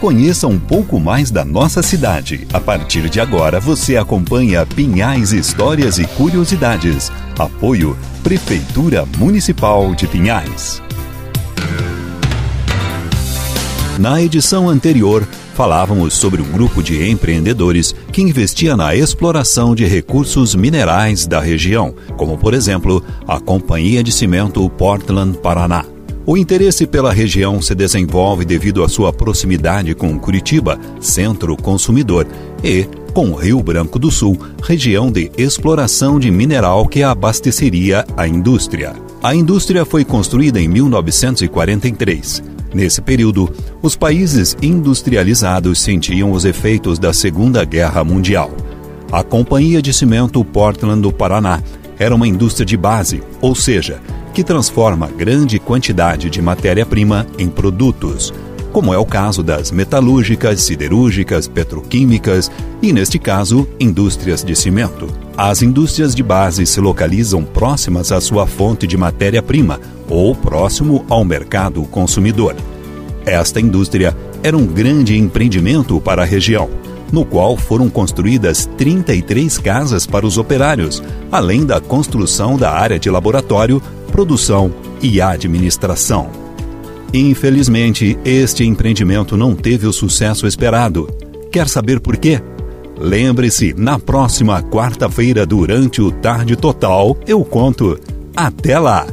Conheça um pouco mais da nossa cidade. A partir de agora, você acompanha Pinhais Histórias e Curiosidades. Apoio Prefeitura Municipal de Pinhais. Na edição anterior, falávamos sobre um grupo de empreendedores que investia na exploração de recursos minerais da região, como por exemplo a Companhia de Cimento Portland Paraná. O interesse pela região se desenvolve devido à sua proximidade com Curitiba, centro consumidor, e com Rio Branco do Sul, região de exploração de mineral que abasteceria a indústria. A indústria foi construída em 1943. Nesse período, os países industrializados sentiam os efeitos da Segunda Guerra Mundial. A Companhia de Cimento Portland do Paraná era uma indústria de base, ou seja, que transforma grande quantidade de matéria-prima em produtos, como é o caso das metalúrgicas, siderúrgicas, petroquímicas e, neste caso, indústrias de cimento. As indústrias de base se localizam próximas à sua fonte de matéria-prima ou próximo ao mercado consumidor. Esta indústria era um grande empreendimento para a região, no qual foram construídas 33 casas para os operários, além da construção da área de laboratório produção e administração. Infelizmente, este empreendimento não teve o sucesso esperado. Quer saber por quê? Lembre-se, na próxima quarta-feira, durante o Tarde Total, eu conto. Até lá!